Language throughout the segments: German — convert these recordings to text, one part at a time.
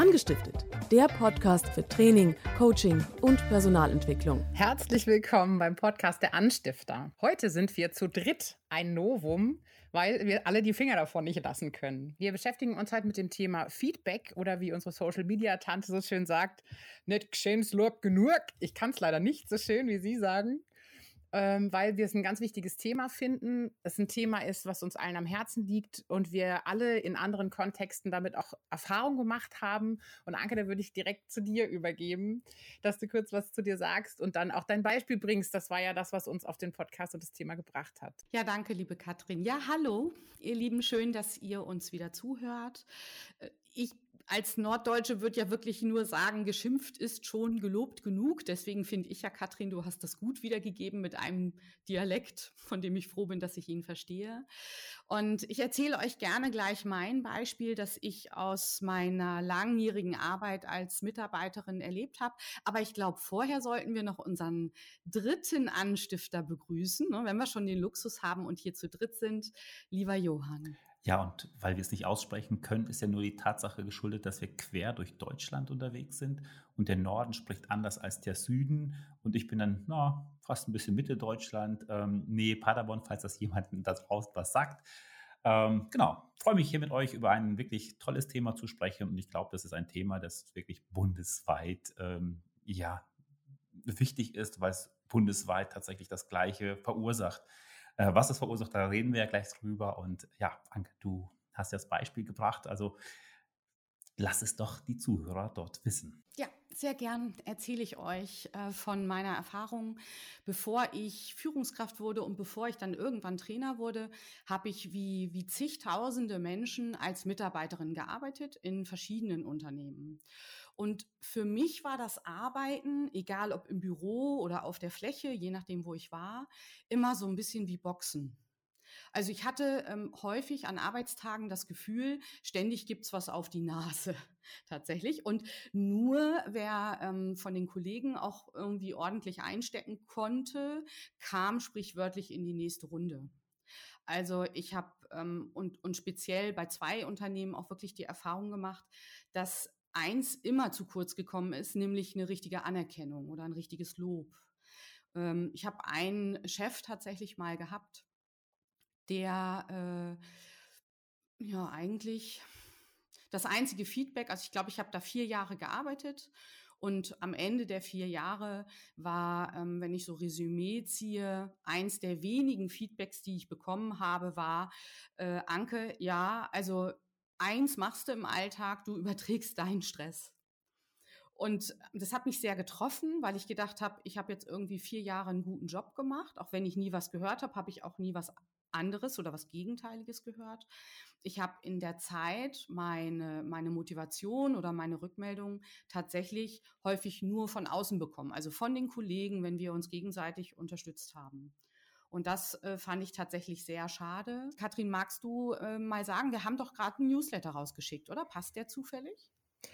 Angestiftet, der Podcast für Training, Coaching und Personalentwicklung. Herzlich willkommen beim Podcast der Anstifter. Heute sind wir zu dritt ein Novum, weil wir alle die Finger davon nicht lassen können. Wir beschäftigen uns heute mit dem Thema Feedback oder wie unsere Social Media Tante so schön sagt, nicht geschehens Lob genug. Ich kann es leider nicht so schön, wie Sie sagen ähm, weil wir es ein ganz wichtiges Thema finden. Es ein Thema ist, was uns allen am Herzen liegt und wir alle in anderen Kontexten damit auch Erfahrung gemacht haben. Und Anke, da würde ich direkt zu dir übergeben, dass du kurz was zu dir sagst und dann auch dein Beispiel bringst. Das war ja das, was uns auf den Podcast und das Thema gebracht hat. Ja, danke, liebe Katrin. Ja, hallo, ihr Lieben, schön, dass ihr uns wieder zuhört. Äh, ich als Norddeutsche wird ja wirklich nur sagen, geschimpft ist schon gelobt genug. Deswegen finde ich ja, Katrin, du hast das gut wiedergegeben mit einem Dialekt, von dem ich froh bin, dass ich ihn verstehe. Und ich erzähle euch gerne gleich mein Beispiel, das ich aus meiner langjährigen Arbeit als Mitarbeiterin erlebt habe. Aber ich glaube, vorher sollten wir noch unseren dritten Anstifter begrüßen, ne, wenn wir schon den Luxus haben und hier zu dritt sind. Lieber Johann. Ja, und weil wir es nicht aussprechen können, ist ja nur die Tatsache geschuldet, dass wir quer durch Deutschland unterwegs sind und der Norden spricht anders als der Süden und ich bin dann na, fast ein bisschen Mitte Deutschland, ähm, nee, Paderborn, falls das jemandem da draußen was sagt. Ähm, genau, freue mich hier mit euch über ein wirklich tolles Thema zu sprechen und ich glaube, das ist ein Thema, das wirklich bundesweit ähm, ja, wichtig ist, weil es bundesweit tatsächlich das Gleiche verursacht. Äh, was es verursacht, da reden wir ja gleich drüber. Und ja, Anke, du hast ja das Beispiel gebracht. Also lass es doch die Zuhörer dort wissen. Ja, sehr gern erzähle ich euch äh, von meiner Erfahrung. Bevor ich Führungskraft wurde und bevor ich dann irgendwann Trainer wurde, habe ich wie, wie zigtausende Menschen als Mitarbeiterin gearbeitet in verschiedenen Unternehmen. Und für mich war das Arbeiten, egal ob im Büro oder auf der Fläche, je nachdem, wo ich war, immer so ein bisschen wie Boxen. Also ich hatte ähm, häufig an Arbeitstagen das Gefühl, ständig gibt's was auf die Nase tatsächlich. Und nur wer ähm, von den Kollegen auch irgendwie ordentlich einstecken konnte, kam sprichwörtlich in die nächste Runde. Also ich habe ähm, und, und speziell bei zwei Unternehmen auch wirklich die Erfahrung gemacht, dass eins immer zu kurz gekommen ist, nämlich eine richtige Anerkennung oder ein richtiges Lob. Ähm, ich habe einen Chef tatsächlich mal gehabt, der äh, ja eigentlich das einzige Feedback, also ich glaube, ich habe da vier Jahre gearbeitet und am Ende der vier Jahre war, ähm, wenn ich so Resümee ziehe, eins der wenigen Feedbacks, die ich bekommen habe, war, äh, Anke, ja, also eins machst du im Alltag, du überträgst deinen Stress. Und das hat mich sehr getroffen, weil ich gedacht habe, ich habe jetzt irgendwie vier Jahre einen guten Job gemacht. Auch wenn ich nie was gehört habe, habe ich auch nie was anderes oder was Gegenteiliges gehört. Ich habe in der Zeit meine, meine Motivation oder meine Rückmeldung tatsächlich häufig nur von außen bekommen, also von den Kollegen, wenn wir uns gegenseitig unterstützt haben. Und das äh, fand ich tatsächlich sehr schade. Katrin, magst du äh, mal sagen, wir haben doch gerade einen Newsletter rausgeschickt, oder? Passt der zufällig?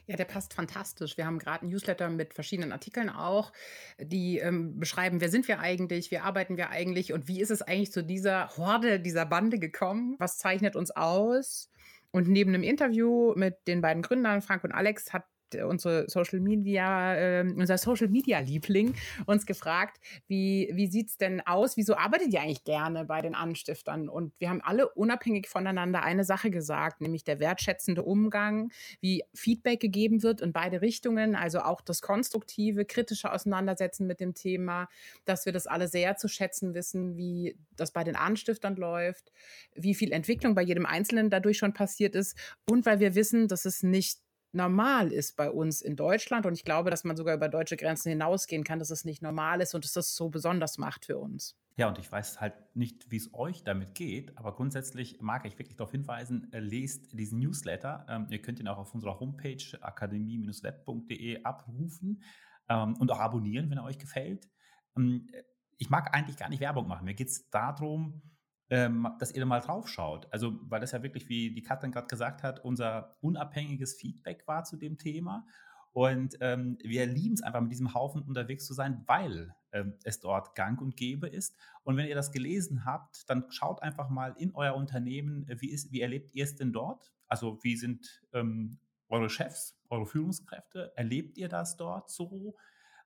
Ja, der passt fantastisch. Wir haben gerade einen Newsletter mit verschiedenen Artikeln auch, die ähm, beschreiben, wer sind wir eigentlich, wie arbeiten wir eigentlich und wie ist es eigentlich zu dieser Horde, dieser Bande gekommen? Was zeichnet uns aus? Und neben einem Interview mit den beiden Gründern, Frank und Alex, hat unsere Social Media, äh, unser Social Media Liebling uns gefragt, wie, wie sieht's denn aus? Wieso arbeitet ihr eigentlich gerne bei den Anstiftern? Und wir haben alle unabhängig voneinander eine Sache gesagt, nämlich der wertschätzende Umgang, wie Feedback gegeben wird in beide Richtungen, also auch das konstruktive, kritische Auseinandersetzen mit dem Thema, dass wir das alle sehr zu schätzen wissen, wie das bei den Anstiftern läuft, wie viel Entwicklung bei jedem Einzelnen dadurch schon passiert ist und weil wir wissen, dass es nicht normal ist bei uns in Deutschland. Und ich glaube, dass man sogar über deutsche Grenzen hinausgehen kann, dass es nicht normal ist und dass das so besonders macht für uns. Ja, und ich weiß halt nicht, wie es euch damit geht, aber grundsätzlich mag ich wirklich darauf hinweisen, äh, lest diesen Newsletter. Ähm, ihr könnt ihn auch auf unserer Homepage akademie-web.de abrufen ähm, und auch abonnieren, wenn er euch gefällt. Ähm, ich mag eigentlich gar nicht Werbung machen. Mir geht es darum, ähm, dass ihr da mal drauf schaut. Also, weil das ja wirklich, wie die Katrin gerade gesagt hat, unser unabhängiges Feedback war zu dem Thema. Und ähm, wir lieben es einfach, mit diesem Haufen unterwegs zu sein, weil ähm, es dort gang und gäbe ist. Und wenn ihr das gelesen habt, dann schaut einfach mal in euer Unternehmen, wie, ist, wie erlebt ihr es denn dort? Also wie sind ähm, eure Chefs? eure Führungskräfte? Erlebt ihr das dort so?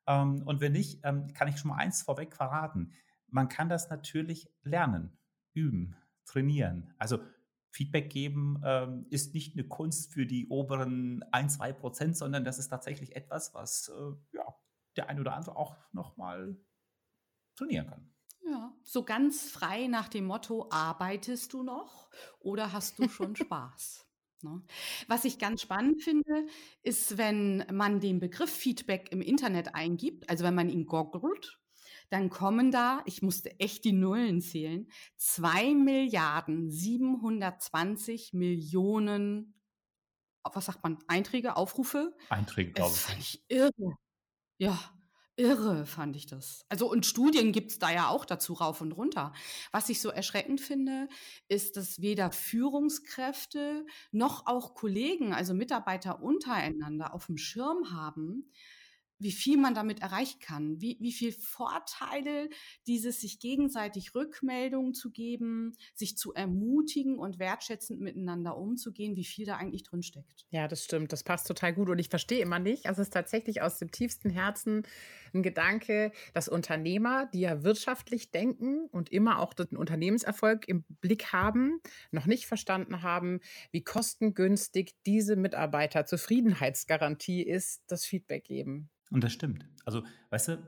Ähm, und wenn nicht, ähm, kann ich schon mal eins vorweg verraten. Man kann das natürlich lernen, üben, trainieren. Also Feedback geben ähm, ist nicht eine Kunst für die oberen 1, 2 Prozent, sondern das ist tatsächlich etwas, was äh, ja, der ein oder andere auch nochmal trainieren kann. Ja, so ganz frei nach dem Motto, arbeitest du noch oder hast du schon Spaß? Ne? Was ich ganz spannend finde, ist, wenn man den Begriff Feedback im Internet eingibt, also wenn man ihn googelt, dann kommen da, ich musste echt die Nullen zählen, 2 Milliarden 720 Millionen, was sagt man, Einträge, Aufrufe? Einträge, glaube ich. Das ich irre. Ja, irre fand ich das. Also und Studien gibt es da ja auch dazu rauf und runter. Was ich so erschreckend finde, ist, dass weder Führungskräfte noch auch Kollegen, also Mitarbeiter untereinander auf dem Schirm haben, wie viel man damit erreichen kann, wie, wie viel Vorteile dieses sich gegenseitig Rückmeldungen zu geben, sich zu ermutigen und wertschätzend miteinander umzugehen, wie viel da eigentlich drin steckt. Ja, das stimmt. Das passt total gut und ich verstehe immer nicht. Also es ist tatsächlich aus dem tiefsten Herzen ein Gedanke, dass Unternehmer, die ja wirtschaftlich denken und immer auch den Unternehmenserfolg im Blick haben, noch nicht verstanden haben, wie kostengünstig diese Mitarbeiterzufriedenheitsgarantie ist, das Feedback geben. Und das stimmt. Also, weißt du,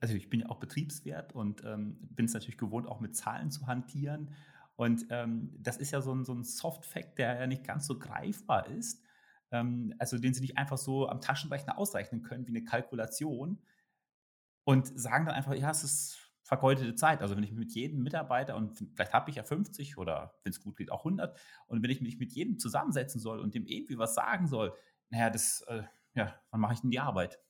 also ich bin ja auch Betriebswert und ähm, bin es natürlich gewohnt, auch mit Zahlen zu hantieren. Und ähm, das ist ja so ein, so ein Soft-Fact, der ja nicht ganz so greifbar ist. Ähm, also den sie nicht einfach so am Taschenrechner ausrechnen können wie eine Kalkulation und sagen dann einfach, ja, es ist vergeudete Zeit. Also wenn ich mit jedem Mitarbeiter und vielleicht habe ich ja 50 oder wenn es gut geht auch 100 und wenn ich mich mit jedem zusammensetzen soll und dem irgendwie was sagen soll, naja, das, äh, ja, wann mache ich denn die Arbeit?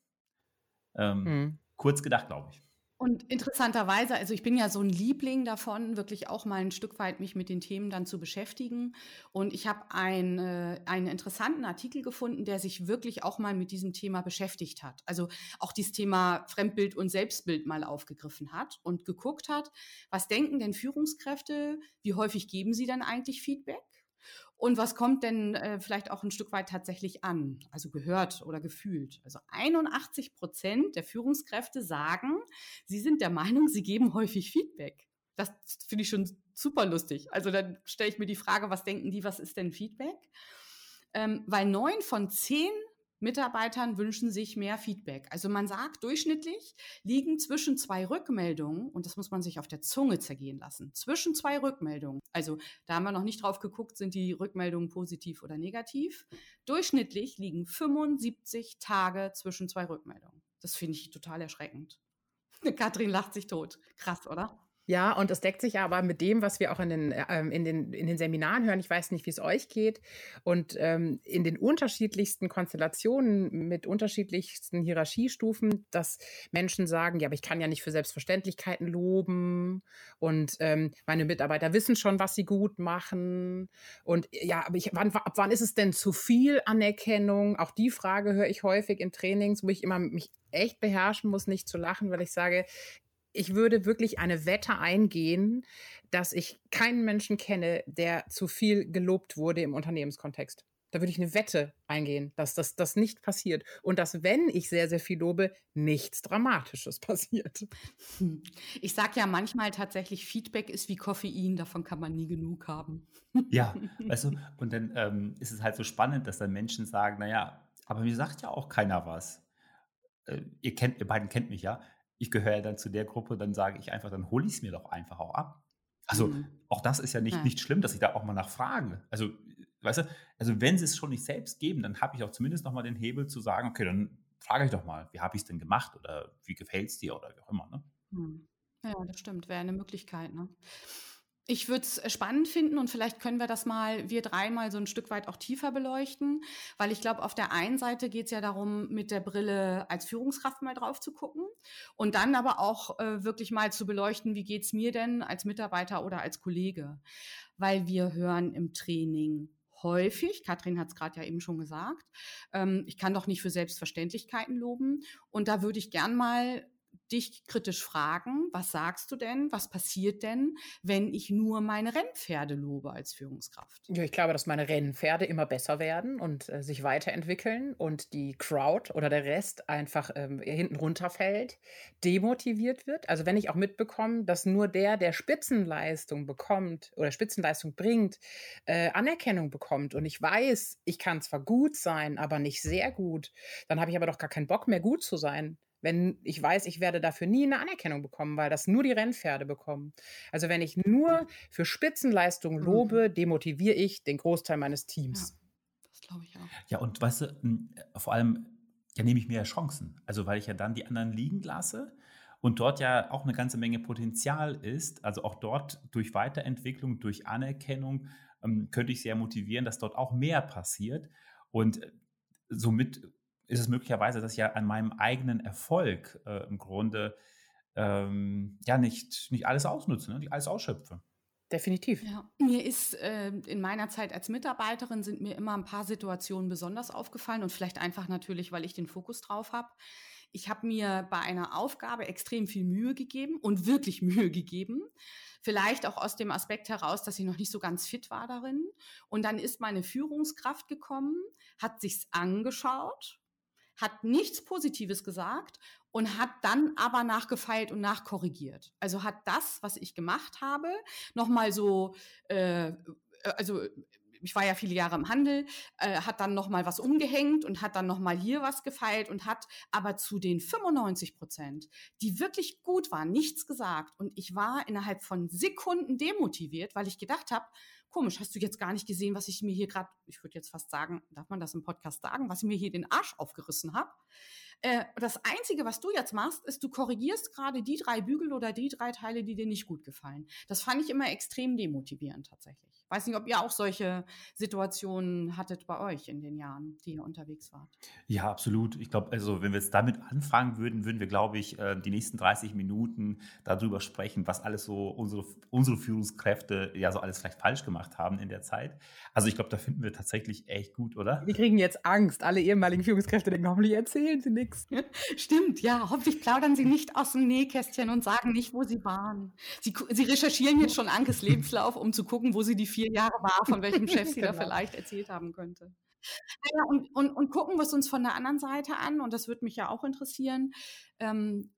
Ähm, mhm. Kurz gedacht, glaube ich. Und interessanterweise, also ich bin ja so ein Liebling davon, wirklich auch mal ein Stück weit mich mit den Themen dann zu beschäftigen. Und ich habe ein, äh, einen interessanten Artikel gefunden, der sich wirklich auch mal mit diesem Thema beschäftigt hat. Also auch dieses Thema Fremdbild und Selbstbild mal aufgegriffen hat und geguckt hat, was denken denn Führungskräfte, wie häufig geben sie dann eigentlich Feedback? Und was kommt denn äh, vielleicht auch ein Stück weit tatsächlich an, also gehört oder gefühlt? Also 81 Prozent der Führungskräfte sagen, sie sind der Meinung, sie geben häufig Feedback. Das finde ich schon super lustig. Also dann stelle ich mir die Frage, was denken die, was ist denn Feedback? Ähm, weil neun von zehn Mitarbeitern wünschen sich mehr Feedback. Also man sagt, durchschnittlich liegen zwischen zwei Rückmeldungen, und das muss man sich auf der Zunge zergehen lassen, zwischen zwei Rückmeldungen. Also da haben wir noch nicht drauf geguckt, sind die Rückmeldungen positiv oder negativ. Durchschnittlich liegen 75 Tage zwischen zwei Rückmeldungen. Das finde ich total erschreckend. Katrin lacht sich tot. Krass, oder? Ja, und es deckt sich aber mit dem, was wir auch in den, ähm, in den, in den Seminaren hören. Ich weiß nicht, wie es euch geht. Und ähm, in den unterschiedlichsten Konstellationen mit unterschiedlichsten Hierarchiestufen, dass Menschen sagen, ja, aber ich kann ja nicht für Selbstverständlichkeiten loben. Und ähm, meine Mitarbeiter wissen schon, was sie gut machen. Und ja, aber ich, wann, ab wann ist es denn zu viel Anerkennung? Auch die Frage höre ich häufig in Trainings, wo ich immer mich echt beherrschen muss, nicht zu lachen, weil ich sage, ich würde wirklich eine Wette eingehen, dass ich keinen Menschen kenne, der zu viel gelobt wurde im Unternehmenskontext. Da würde ich eine Wette eingehen, dass das, das nicht passiert. Und dass, wenn ich sehr, sehr viel lobe, nichts Dramatisches passiert. Ich sage ja manchmal tatsächlich, Feedback ist wie Koffein, davon kann man nie genug haben. Ja, weißt du, und dann ähm, ist es halt so spannend, dass dann Menschen sagen, naja, aber mir sagt ja auch keiner was. Äh, ihr kennt, ihr beiden kennt mich ja ich gehöre ja dann zu der Gruppe, dann sage ich einfach, dann hole ich es mir doch einfach auch ab. Also mhm. auch das ist ja nicht, ja. nicht schlimm, dass ich da auch mal nachfrage. Also, weißt du, also wenn sie es schon nicht selbst geben, dann habe ich auch zumindest noch mal den Hebel zu sagen, okay, dann frage ich doch mal, wie habe ich es denn gemacht oder wie gefällt es dir oder wie auch immer. Ne? Mhm. Ja, das stimmt, wäre eine Möglichkeit. Ne? Ich würde es spannend finden und vielleicht können wir das mal, wir dreimal so ein Stück weit auch tiefer beleuchten, weil ich glaube, auf der einen Seite geht es ja darum, mit der Brille als Führungskraft mal drauf zu gucken und dann aber auch äh, wirklich mal zu beleuchten, wie geht es mir denn als Mitarbeiter oder als Kollege, weil wir hören im Training häufig, Katrin hat es gerade ja eben schon gesagt, ähm, ich kann doch nicht für Selbstverständlichkeiten loben und da würde ich gern mal dich kritisch fragen, was sagst du denn, was passiert denn, wenn ich nur meine Rennpferde lobe als Führungskraft? Ja, ich glaube, dass meine Rennpferde immer besser werden und äh, sich weiterentwickeln und die Crowd oder der Rest einfach ähm, hinten runterfällt, demotiviert wird. Also wenn ich auch mitbekomme, dass nur der, der Spitzenleistung bekommt oder Spitzenleistung bringt, äh, Anerkennung bekommt und ich weiß, ich kann zwar gut sein, aber nicht sehr gut, dann habe ich aber doch gar keinen Bock mehr gut zu sein wenn ich weiß, ich werde dafür nie eine Anerkennung bekommen, weil das nur die Rennpferde bekommen. Also wenn ich nur für Spitzenleistung mhm. lobe, demotiviere ich den Großteil meines Teams. Ja, das glaube ich auch. Ja, und weißt du, hm, vor allem, ja, nehme ich mir ja Chancen. Also weil ich ja dann die anderen liegen lasse und dort ja auch eine ganze Menge Potenzial ist. Also auch dort durch Weiterentwicklung, durch Anerkennung ähm, könnte ich sehr motivieren, dass dort auch mehr passiert. Und äh, somit ist es möglicherweise, dass ich ja an meinem eigenen Erfolg äh, im Grunde ähm, ja nicht, nicht alles ausnutze, ne? nicht alles ausschöpfe. Definitiv. Ja. Mir ist äh, in meiner Zeit als Mitarbeiterin sind mir immer ein paar Situationen besonders aufgefallen und vielleicht einfach natürlich, weil ich den Fokus drauf habe. Ich habe mir bei einer Aufgabe extrem viel Mühe gegeben und wirklich Mühe gegeben. Vielleicht auch aus dem Aspekt heraus, dass ich noch nicht so ganz fit war darin. Und dann ist meine Führungskraft gekommen, hat sich's angeschaut hat nichts Positives gesagt und hat dann aber nachgefeilt und nachkorrigiert. Also hat das, was ich gemacht habe, nochmal so, äh, also ich war ja viele Jahre im Handel, äh, hat dann noch mal was umgehängt und hat dann noch mal hier was gefeilt und hat aber zu den 95 Prozent, die wirklich gut waren, nichts gesagt. Und ich war innerhalb von Sekunden demotiviert, weil ich gedacht habe, komisch, hast du jetzt gar nicht gesehen, was ich mir hier gerade, ich würde jetzt fast sagen, darf man das im Podcast sagen, was ich mir hier den Arsch aufgerissen habe. Äh, das Einzige, was du jetzt machst, ist, du korrigierst gerade die drei Bügel oder die drei Teile, die dir nicht gut gefallen. Das fand ich immer extrem demotivierend tatsächlich. Weiß nicht, ob ihr auch solche Situationen hattet bei euch in den Jahren, die ihr unterwegs wart. Ja, absolut. Ich glaube, also wenn wir jetzt damit anfangen würden, würden wir, glaube ich, äh, die nächsten 30 Minuten darüber sprechen, was alles so unsere, unsere Führungskräfte ja so alles vielleicht falsch gemacht haben in der Zeit. Also ich glaube, da finden wir tatsächlich echt gut, oder? Wir kriegen jetzt Angst. Alle ehemaligen Führungskräfte denken, hoffentlich erzählen sie nichts. Stimmt, ja. Hoffentlich plaudern sie nicht aus dem Nähkästchen und sagen nicht, wo sie waren. Sie, sie recherchieren jetzt schon Ankes Lebenslauf, um zu gucken, wo sie die vier Jahre war, von welchem Chef sie genau. da vielleicht erzählt haben könnte. Naja, und, und, und gucken wir es uns von der anderen Seite an, und das würde mich ja auch interessieren. Ähm,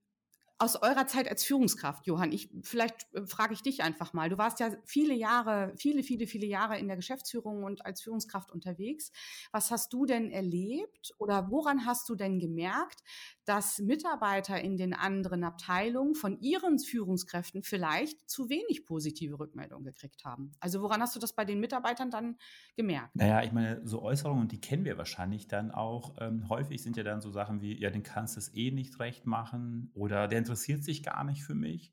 aus eurer Zeit als Führungskraft, Johann, ich, vielleicht äh, frage ich dich einfach mal. Du warst ja viele Jahre, viele, viele, viele Jahre in der Geschäftsführung und als Führungskraft unterwegs. Was hast du denn erlebt oder woran hast du denn gemerkt, dass Mitarbeiter in den anderen Abteilungen von ihren Führungskräften vielleicht zu wenig positive Rückmeldungen gekriegt haben. Also woran hast du das bei den Mitarbeitern dann gemerkt? Naja, ich meine, so Äußerungen, die kennen wir wahrscheinlich dann auch. Ähm, häufig sind ja dann so Sachen wie, ja, den kannst du es eh nicht recht machen oder der interessiert sich gar nicht für mich.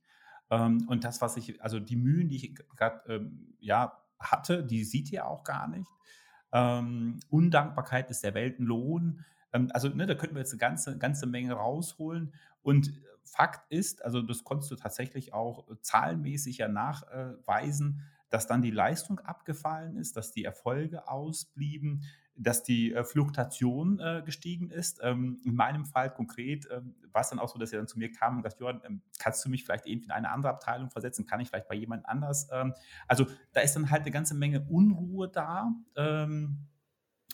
Ähm, und das, was ich, also die Mühen, die ich gerade ähm, ja, hatte, die sieht ihr auch gar nicht. Ähm, Undankbarkeit ist der Weltenlohn. Ähm, also ne, da könnten wir jetzt eine ganze, ganze Menge rausholen. Und Fakt ist, also das konntest du tatsächlich auch zahlenmäßig ja nachweisen, dass dann die Leistung abgefallen ist, dass die Erfolge ausblieben, dass die äh, Fluktuation äh, gestiegen ist. Ähm, in meinem Fall konkret ähm, war es dann auch so, dass er dann zu mir kam und gesagt, Johann, ähm, kannst du mich vielleicht irgendwie in eine andere Abteilung versetzen? Kann ich vielleicht bei jemand anders? Ähm, also da ist dann halt eine ganze Menge Unruhe da. Ähm,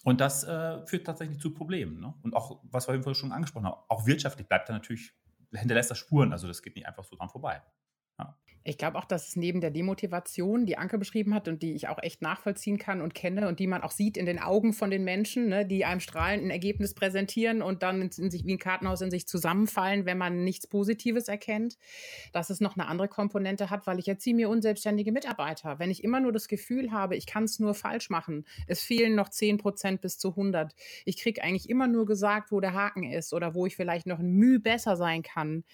und das äh, führt tatsächlich zu Problemen. Ne? Und auch, was wir vorhin schon angesprochen haben, auch wirtschaftlich bleibt da natürlich, hinterlässt das Spuren. Also das geht nicht einfach so dran vorbei. Ich glaube auch, dass es neben der Demotivation, die Anke beschrieben hat und die ich auch echt nachvollziehen kann und kenne und die man auch sieht in den Augen von den Menschen, ne, die einem strahlend ein Ergebnis präsentieren und dann in sich wie ein Kartenhaus in sich zusammenfallen, wenn man nichts Positives erkennt, dass es noch eine andere Komponente hat, weil ich erziehe mir unselbstständige Mitarbeiter. Wenn ich immer nur das Gefühl habe, ich kann es nur falsch machen, es fehlen noch 10 Prozent bis zu 100, ich kriege eigentlich immer nur gesagt, wo der Haken ist oder wo ich vielleicht noch ein Mühe besser sein kann,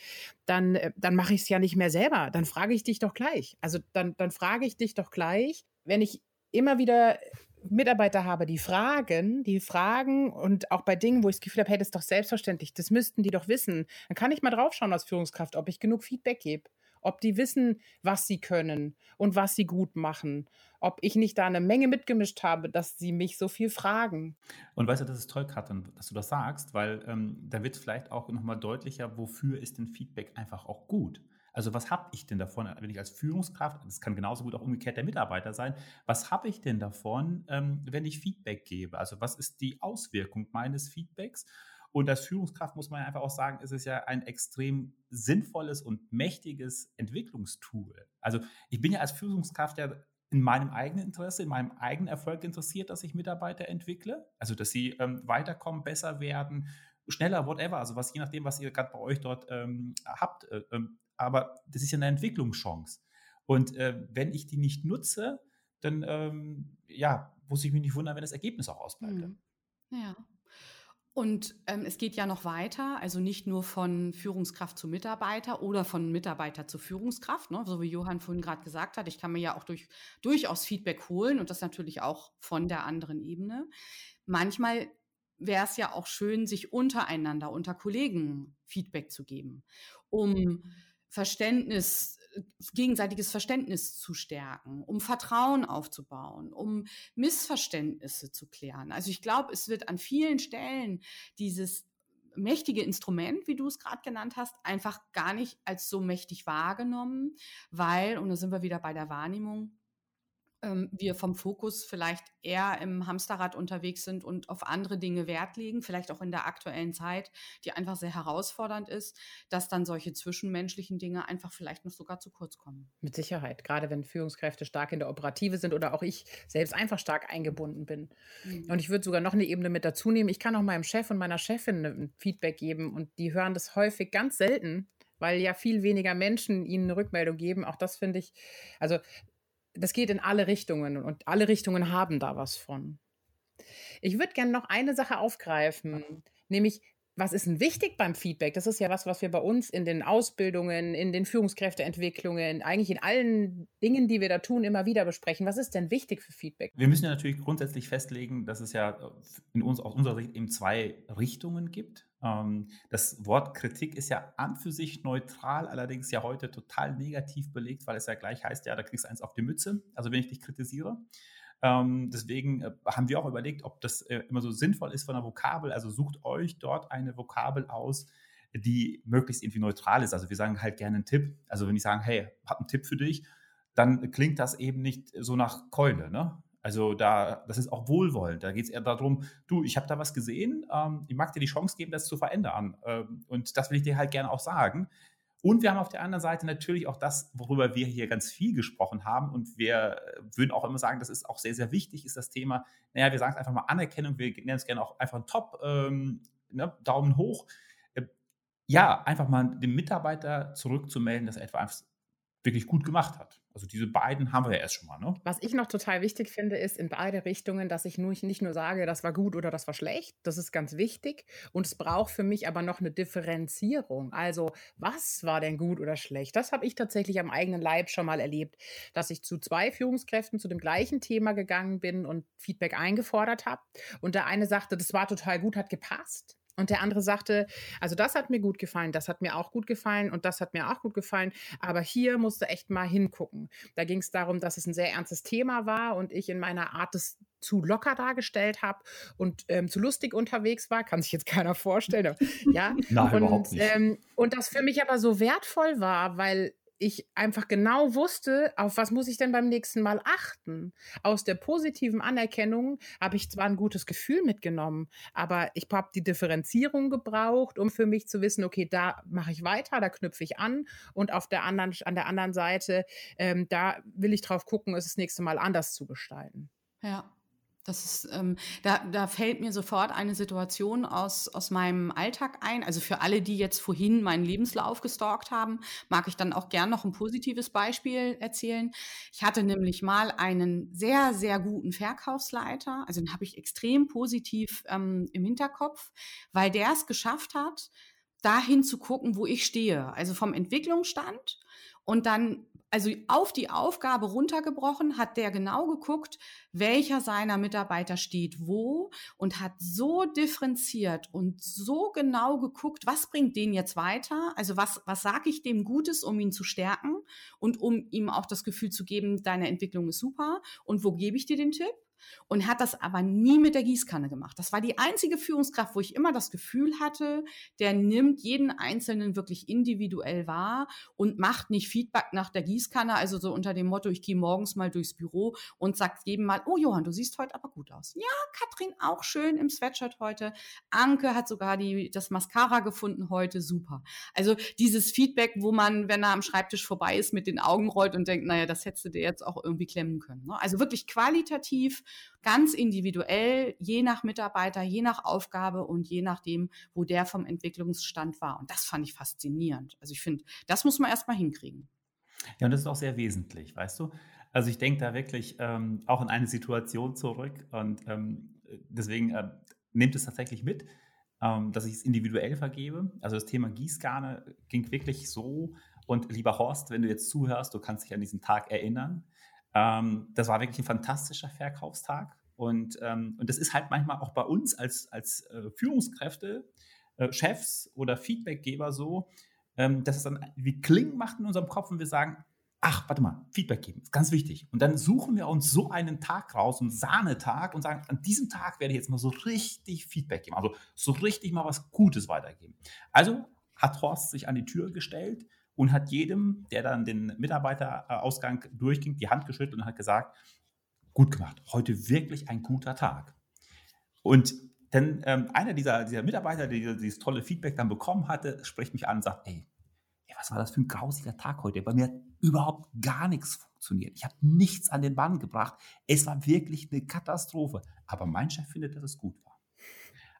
dann, äh, dann mache ich es ja nicht mehr selber. Dann frage ich dich doch gleich. Also dann, dann frage ich dich doch gleich, wenn ich immer wieder Mitarbeiter habe, die fragen, die fragen und auch bei Dingen, wo ich das Gefühl habe, hey, das ist doch selbstverständlich, das müssten die doch wissen, dann kann ich mal draufschauen als Führungskraft, ob ich genug Feedback gebe ob die wissen, was sie können und was sie gut machen, ob ich nicht da eine Menge mitgemischt habe, dass sie mich so viel fragen. Und weißt du, das ist toll, Katrin, dass du das sagst, weil ähm, da wird vielleicht auch nochmal deutlicher, wofür ist denn Feedback einfach auch gut. Also was habe ich denn davon, wenn ich als Führungskraft, das kann genauso gut auch umgekehrt der Mitarbeiter sein, was habe ich denn davon, ähm, wenn ich Feedback gebe? Also was ist die Auswirkung meines Feedbacks? Und als Führungskraft muss man einfach auch sagen, ist es ja ein extrem sinnvolles und mächtiges Entwicklungstool. Also ich bin ja als Führungskraft ja in meinem eigenen Interesse, in meinem eigenen Erfolg interessiert, dass ich Mitarbeiter entwickle. Also dass sie ähm, weiterkommen, besser werden, schneller, whatever. Also was je nachdem, was ihr gerade bei euch dort ähm, habt. Äh, ähm, aber das ist ja eine Entwicklungschance. Und äh, wenn ich die nicht nutze, dann ähm, ja, muss ich mich nicht wundern, wenn das Ergebnis auch ausbleibt. Mhm. Ja. Und ähm, es geht ja noch weiter, also nicht nur von Führungskraft zu Mitarbeiter oder von Mitarbeiter zu Führungskraft, ne? so wie Johann vorhin gerade gesagt hat. Ich kann mir ja auch durch, durchaus Feedback holen und das natürlich auch von der anderen Ebene. Manchmal wäre es ja auch schön, sich untereinander, unter Kollegen Feedback zu geben, um Verständnis, äh, gegenseitiges Verständnis zu stärken, um Vertrauen aufzubauen, um Missverständnisse zu klären. Also ich glaube, es wird an vielen Stellen dieses mächtige Instrument, wie du es gerade genannt hast, einfach gar nicht als so mächtig wahrgenommen, weil, und da sind wir wieder bei der Wahrnehmung, ähm, wir vom Fokus vielleicht eher im Hamsterrad unterwegs sind und auf andere Dinge Wert legen, vielleicht auch in der aktuellen Zeit, die einfach sehr herausfordernd ist, dass dann solche zwischenmenschlichen Dinge einfach vielleicht noch sogar zu kurz kommen. Mit Sicherheit, gerade wenn Führungskräfte stark in der Operative sind oder auch ich selbst einfach stark eingebunden bin. Mhm. Und ich würde sogar noch eine Ebene mit dazu nehmen. Ich kann auch meinem Chef und meiner Chefin ein Feedback geben und die hören das häufig ganz selten, weil ja viel weniger Menschen ihnen eine Rückmeldung geben. Auch das finde ich, also das geht in alle Richtungen und alle Richtungen haben da was von. Ich würde gerne noch eine Sache aufgreifen, nämlich was ist denn wichtig beim Feedback? Das ist ja was, was wir bei uns in den Ausbildungen, in den Führungskräfteentwicklungen, eigentlich in allen Dingen, die wir da tun, immer wieder besprechen. Was ist denn wichtig für Feedback? Wir müssen ja natürlich grundsätzlich festlegen, dass es ja in uns, aus unserer Sicht eben zwei Richtungen gibt. Ähm, das Wort Kritik ist ja an für sich neutral, allerdings ja heute total negativ belegt, weil es ja gleich heißt, ja, da kriegst du eins auf die Mütze, also wenn ich dich kritisiere. Ähm, deswegen äh, haben wir auch überlegt, ob das äh, immer so sinnvoll ist von der Vokabel. Also sucht euch dort eine Vokabel aus, die möglichst irgendwie neutral ist. Also wir sagen halt gerne einen Tipp. Also wenn ich sage, hey, hab einen Tipp für dich, dann klingt das eben nicht so nach Keule. Ne? Also da, das ist auch wohlwollend. Da geht es eher darum, du, ich habe da was gesehen, ähm, ich mag dir die Chance geben, das zu verändern. Ähm, und das will ich dir halt gerne auch sagen. Und wir haben auf der anderen Seite natürlich auch das, worüber wir hier ganz viel gesprochen haben. Und wir würden auch immer sagen, das ist auch sehr, sehr wichtig, ist das Thema, naja, wir sagen es einfach mal Anerkennung, wir nennen es gerne auch einfach ein Top, ähm, ne, Daumen hoch. Äh, ja, einfach mal dem Mitarbeiter zurückzumelden, dass er etwas wirklich gut gemacht hat. Also diese beiden haben wir ja erst schon mal. Ne? Was ich noch total wichtig finde, ist in beide Richtungen, dass ich nur, nicht nur sage, das war gut oder das war schlecht. Das ist ganz wichtig. Und es braucht für mich aber noch eine Differenzierung. Also was war denn gut oder schlecht? Das habe ich tatsächlich am eigenen Leib schon mal erlebt, dass ich zu zwei Führungskräften zu dem gleichen Thema gegangen bin und Feedback eingefordert habe. Und der eine sagte, das war total gut, hat gepasst. Und der andere sagte, also das hat mir gut gefallen, das hat mir auch gut gefallen und das hat mir auch gut gefallen, aber hier musst du echt mal hingucken. Da ging es darum, dass es ein sehr ernstes Thema war und ich in meiner Art es zu locker dargestellt habe und ähm, zu lustig unterwegs war, kann sich jetzt keiner vorstellen. ja, Nein, und, überhaupt nicht. Ähm, und das für mich aber so wertvoll war, weil ich einfach genau wusste, auf was muss ich denn beim nächsten Mal achten. Aus der positiven Anerkennung habe ich zwar ein gutes Gefühl mitgenommen, aber ich habe die Differenzierung gebraucht, um für mich zu wissen, okay, da mache ich weiter, da knüpfe ich an und auf der anderen, an der anderen Seite, ähm, da will ich drauf gucken, es das nächste Mal anders zu gestalten. Ja. Das ist, ähm, da, da fällt mir sofort eine Situation aus, aus meinem Alltag ein. Also für alle, die jetzt vorhin meinen Lebenslauf gestalkt haben, mag ich dann auch gern noch ein positives Beispiel erzählen. Ich hatte nämlich mal einen sehr, sehr guten Verkaufsleiter. Also den habe ich extrem positiv ähm, im Hinterkopf, weil der es geschafft hat, dahin zu gucken, wo ich stehe. Also vom Entwicklungsstand und dann Also auf die Aufgabe runtergebrochen hat der genau geguckt, welcher seiner Mitarbeiter steht wo und hat so differenziert und so genau geguckt, was bringt den jetzt weiter? Also was, was sage ich dem Gutes, um ihn zu stärken und um ihm auch das Gefühl zu geben, deine Entwicklung ist super und wo gebe ich dir den Tipp? Und hat das aber nie mit der Gießkanne gemacht. Das war die einzige Führungskraft, wo ich immer das Gefühl hatte, der nimmt jeden Einzelnen wirklich individuell wahr und macht nicht Feedback nach der Gießkanne, also so unter dem Motto, ich gehe morgens mal durchs Büro und sagt jedem mal, oh Johann, du siehst heute aber gut aus. Ja, Katrin auch schön im Sweatshirt heute. Anke hat sogar die, das Mascara gefunden heute, super. Also dieses Feedback, wo man, wenn er am Schreibtisch vorbei ist, mit den Augen rollt und denkt, naja, das hättest du dir jetzt auch irgendwie klemmen können. Ne? Also wirklich qualitativ ganz individuell, je nach Mitarbeiter, je nach Aufgabe und je nachdem, wo der vom Entwicklungsstand war. Und das fand ich faszinierend. Also ich finde, das muss man erstmal hinkriegen. Ja, und das ist auch sehr wesentlich, weißt du? Also ich denke da wirklich ähm, auch in eine Situation zurück und ähm, deswegen äh, nehmt es tatsächlich mit, ähm, dass ich es individuell vergebe. Also das Thema Gießgarne ging wirklich so. Und lieber Horst, wenn du jetzt zuhörst, du kannst dich an diesen Tag erinnern. Ähm, das war wirklich ein fantastischer Verkaufstag. Und, ähm, und das ist halt manchmal auch bei uns als, als äh, Führungskräfte, äh, Chefs oder Feedbackgeber so, ähm, dass es dann wie Kling macht in unserem Kopf und wir sagen, ach, warte mal, Feedback geben, ist ganz wichtig. Und dann suchen wir uns so einen Tag raus, einen Sahnetag und sagen, an diesem Tag werde ich jetzt mal so richtig Feedback geben, also so richtig mal was Gutes weitergeben. Also hat Horst sich an die Tür gestellt und hat jedem, der dann den Mitarbeiterausgang durchging, die Hand geschüttelt und hat gesagt, gut gemacht, heute wirklich ein guter Tag. Und dann ähm, einer dieser, dieser Mitarbeiter, der dieses tolle Feedback dann bekommen hatte, spricht mich an und sagt, ey, ey was war das für ein grausiger Tag heute? Bei mir hat überhaupt gar nichts funktioniert. Ich habe nichts an den Mann gebracht. Es war wirklich eine Katastrophe. Aber mein Chef findet, dass es gut war.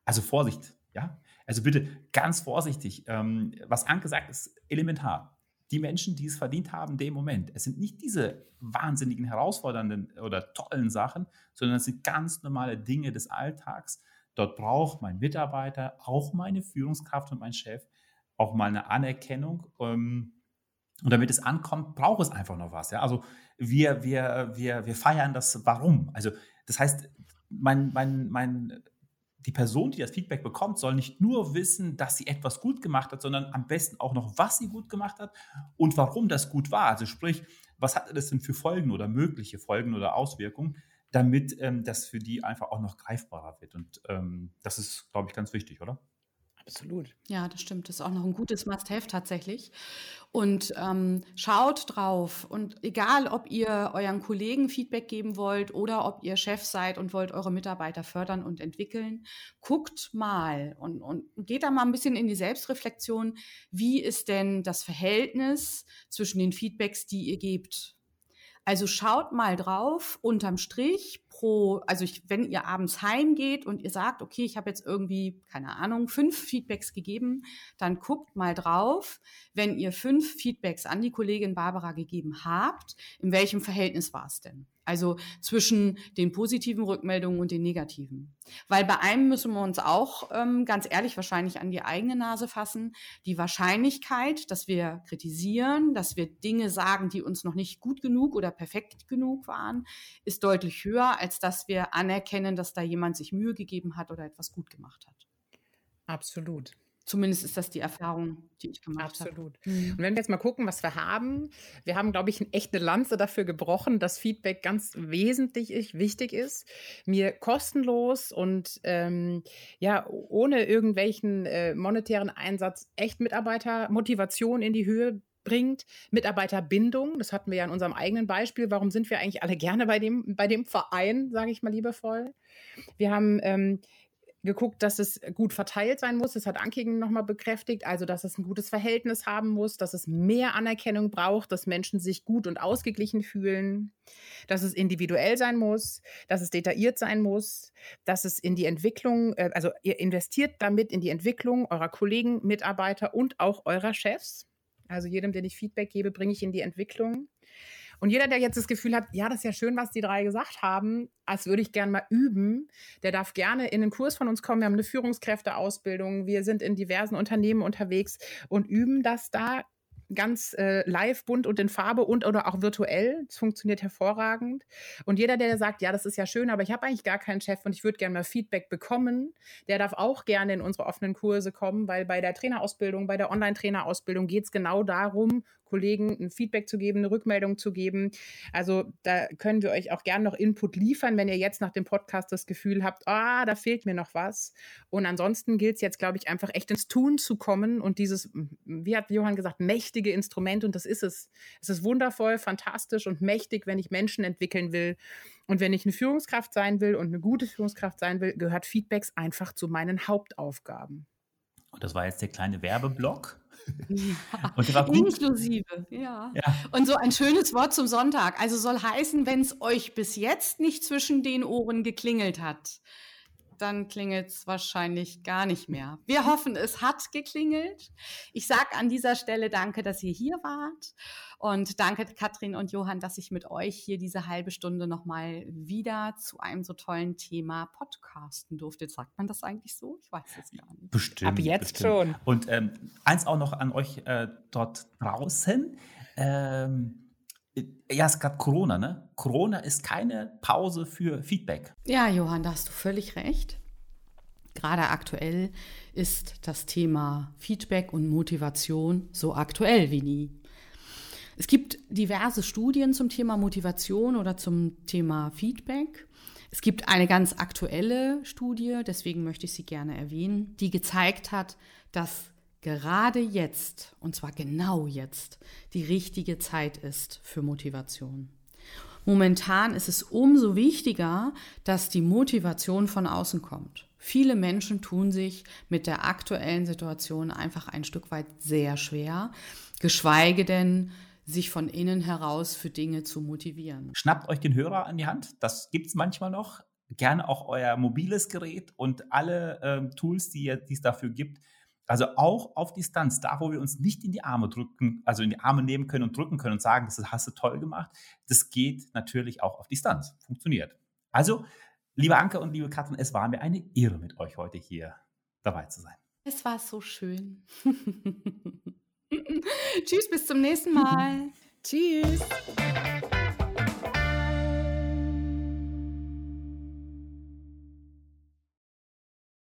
Also Vorsicht, ja. Also bitte ganz vorsichtig. Ähm, was Anke sagt, ist elementar. Die Menschen, die es verdient haben, dem Moment. Es sind nicht diese wahnsinnigen, herausfordernden oder tollen Sachen, sondern es sind ganz normale Dinge des Alltags. Dort braucht mein Mitarbeiter, auch meine Führungskraft und mein Chef auch mal eine Anerkennung. Ähm, und damit es ankommt, braucht es einfach noch was. Ja? Also wir, wir, wir, wir feiern das Warum. Also das heißt, mein, mein, mein die Person, die das Feedback bekommt, soll nicht nur wissen, dass sie etwas gut gemacht hat, sondern am besten auch noch, was sie gut gemacht hat und warum das gut war. Also sprich, was hatte das denn für Folgen oder mögliche Folgen oder Auswirkungen, damit ähm, das für die einfach auch noch greifbarer wird. Und ähm, das ist, glaube ich, ganz wichtig, oder? Absolut. Ja, das stimmt. Das ist auch noch ein gutes Must-Have tatsächlich. Und ähm, schaut drauf. Und egal, ob ihr euren Kollegen Feedback geben wollt oder ob ihr Chef seid und wollt eure Mitarbeiter fördern und entwickeln, guckt mal und, und geht da mal ein bisschen in die Selbstreflexion. Wie ist denn das Verhältnis zwischen den Feedbacks, die ihr gebt? Also schaut mal drauf, unterm Strich pro, also ich, wenn ihr abends heimgeht und ihr sagt, okay, ich habe jetzt irgendwie, keine Ahnung, fünf Feedbacks gegeben, dann guckt mal drauf, wenn ihr fünf Feedbacks an die Kollegin Barbara gegeben habt, in welchem Verhältnis war es denn? Also zwischen den positiven Rückmeldungen und den negativen. Weil bei einem müssen wir uns auch ähm, ganz ehrlich wahrscheinlich an die eigene Nase fassen. Die Wahrscheinlichkeit, dass wir kritisieren, dass wir Dinge sagen, die uns noch nicht gut genug oder perfekt genug waren, ist deutlich höher, als dass wir anerkennen, dass da jemand sich Mühe gegeben hat oder etwas gut gemacht hat. Absolut. Zumindest ist das die Erfahrung, die ich gemacht habe. Absolut. Mhm. Und wenn wir jetzt mal gucken, was wir haben, wir haben, glaube ich, echt eine Lanze dafür gebrochen, dass Feedback ganz wesentlich wichtig ist, mir kostenlos und ähm, ja, ohne irgendwelchen äh, monetären Einsatz echt Mitarbeitermotivation in die Höhe bringt, Mitarbeiterbindung, das hatten wir ja in unserem eigenen Beispiel, warum sind wir eigentlich alle gerne bei dem, bei dem Verein, sage ich mal liebevoll. Wir haben ähm, geguckt, dass es gut verteilt sein muss. Das hat Ankigen nochmal bekräftigt. Also, dass es ein gutes Verhältnis haben muss, dass es mehr Anerkennung braucht, dass Menschen sich gut und ausgeglichen fühlen, dass es individuell sein muss, dass es detailliert sein muss, dass es in die Entwicklung, äh, also ihr investiert damit in die Entwicklung eurer Kollegen, Mitarbeiter und auch eurer Chefs. Also jedem, den ich Feedback gebe, bringe ich in die Entwicklung. Und jeder, der jetzt das Gefühl hat, ja, das ist ja schön, was die drei gesagt haben, als würde ich gerne mal üben, der darf gerne in den Kurs von uns kommen. Wir haben eine Führungskräfteausbildung, wir sind in diversen Unternehmen unterwegs und üben das da ganz äh, live, bunt und in Farbe und oder auch virtuell. Es funktioniert hervorragend. Und jeder, der sagt, ja, das ist ja schön, aber ich habe eigentlich gar keinen Chef und ich würde gerne mal Feedback bekommen, der darf auch gerne in unsere offenen Kurse kommen, weil bei der Trainerausbildung, bei der Online-Trainerausbildung geht es genau darum, Kollegen ein Feedback zu geben, eine Rückmeldung zu geben. Also da können wir euch auch gerne noch Input liefern, wenn ihr jetzt nach dem Podcast das Gefühl habt, ah, da fehlt mir noch was. Und ansonsten gilt es jetzt, glaube ich, einfach echt ins Tun zu kommen und dieses, wie hat Johann gesagt, mächtige Instrument und das ist es. Es ist wundervoll, fantastisch und mächtig, wenn ich Menschen entwickeln will. Und wenn ich eine Führungskraft sein will und eine gute Führungskraft sein will, gehört Feedbacks einfach zu meinen Hauptaufgaben. Und das war jetzt der kleine Werbeblock. Ja. Inklusive, ja. ja. Und so ein schönes Wort zum Sonntag. Also soll heißen, wenn es euch bis jetzt nicht zwischen den Ohren geklingelt hat, dann klingelt es wahrscheinlich gar nicht mehr. Wir hoffen, es hat geklingelt. Ich sage an dieser Stelle danke, dass ihr hier wart. Und danke, Katrin und Johann, dass ich mit euch hier diese halbe Stunde nochmal wieder zu einem so tollen Thema podcasten durfte. Sagt man das eigentlich so? Ich weiß es gar nicht. Bestimmt. Ab jetzt bestimmt. schon. Und ähm, eins auch noch an euch äh, dort draußen. Ähm, ja, es gerade Corona, ne? Corona ist keine Pause für Feedback. Ja, Johann, da hast du völlig recht. Gerade aktuell ist das Thema Feedback und Motivation so aktuell wie nie. Es gibt diverse Studien zum Thema Motivation oder zum Thema Feedback. Es gibt eine ganz aktuelle Studie, deswegen möchte ich sie gerne erwähnen, die gezeigt hat, dass gerade jetzt, und zwar genau jetzt, die richtige Zeit ist für Motivation. Momentan ist es umso wichtiger, dass die Motivation von außen kommt. Viele Menschen tun sich mit der aktuellen Situation einfach ein Stück weit sehr schwer, geschweige denn sich von innen heraus für Dinge zu motivieren. Schnappt euch den Hörer an die Hand, das gibt es manchmal noch. Gerne auch euer mobiles Gerät und alle äh, Tools, die es dafür gibt, also auch auf Distanz, da wo wir uns nicht in die Arme drücken, also in die Arme nehmen können und drücken können und sagen, das hast du toll gemacht, das geht natürlich auch auf Distanz. Funktioniert. Also, liebe Anke und liebe Katrin, es war mir eine Ehre, mit euch heute hier dabei zu sein. Es war so schön. Tschüss, bis zum nächsten Mal. Tschüss.